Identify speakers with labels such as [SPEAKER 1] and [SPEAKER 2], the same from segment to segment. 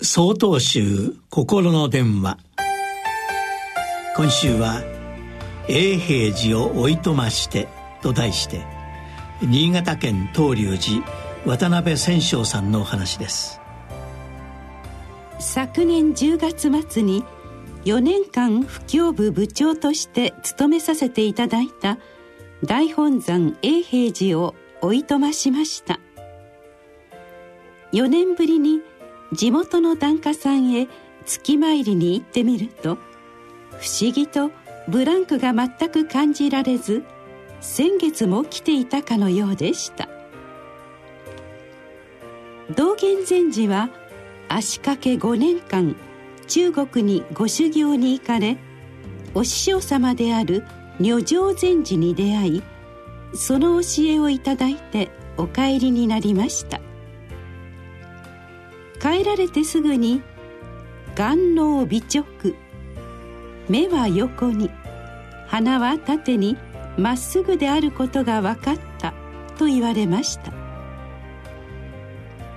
[SPEAKER 1] 総統集心の電話。今週は「永平寺をおいとまして」と題して新潟県東龍寺渡辺千昌さんのお話です。
[SPEAKER 2] 昨年10月末に4年間布教部部長として務めさせていただいた大本山永平寺をおいとましました。4年ぶりに地元の檀家さんへ月参りに行ってみると不思議とブランクが全く感じられず先月も来ていたかのようでした。道元禅師は足掛け5年間中国にご修行に行かれお師匠様である如上禅師に出会いその教えをいただいてお帰りになりました。帰られてすぐに眼脳微直。目は横に。鼻は縦に。まっすぐであることが分かった。と言われました。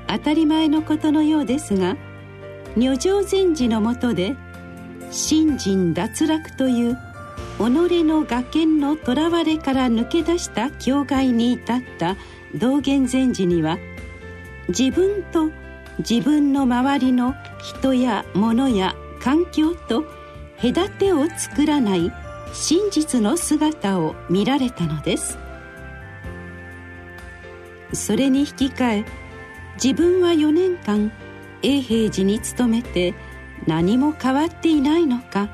[SPEAKER 2] 当たり前のことのようですが女上禅師のもとで信心脱落という己の我見のとらわれから抜け出した境界に至った道元禅師には自分と自分の周りの人や物や環境と隔てを作らない真実の姿を見られたのです。それに引き換え自分は4年間永平寺に勤めて何も変わっていないのか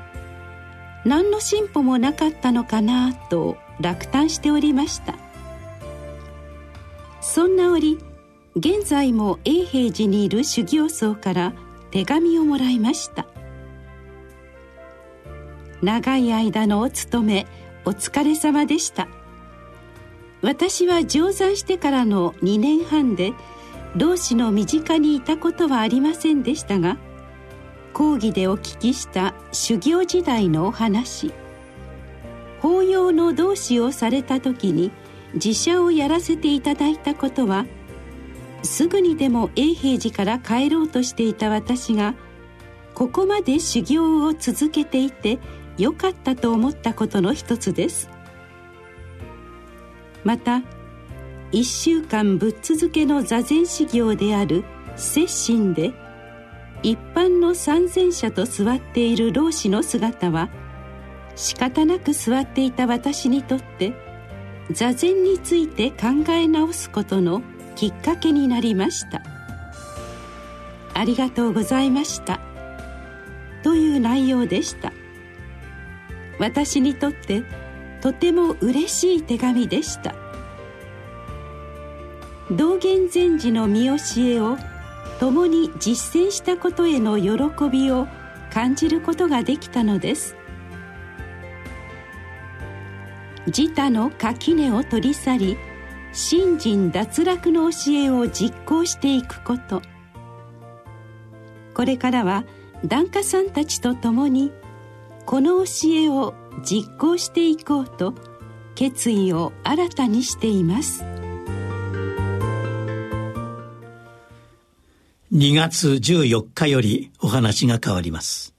[SPEAKER 2] 何の進歩もなかったのかなと落胆しておりました。そんな折現在も永平寺にいる修行僧から手紙をもらいました。長い間のお勤めお疲れ様でした。私は上山してからの2年半で老子の身近にいたことはありませんでしたが講義でお聞きした修行時代のお話法要の同志をされた時に自社をやらせていただいたことはすぐにでも永平寺から帰ろうとしていた私がここまで修行を続けていてよかったと思ったことの一つです。また1週間ぶっ続けの座禅修行である摂心で一般の参禅者と座っている老子の姿は仕方なく座っていた私にとって座禅について考え直すことのきっかけになりました。ありがとうございました。という内容でした。私にとってとても嬉しい手紙でした。道元禅師の見教えを共に実践したことへの喜びを感じることができたのです。自他の垣根を取り去り信心脱落の教えを実行していくこと。これからは檀家さんたちと共にこの教えを実行していこうと決意を新たにしています。
[SPEAKER 1] 2月14日よりお話が変わります。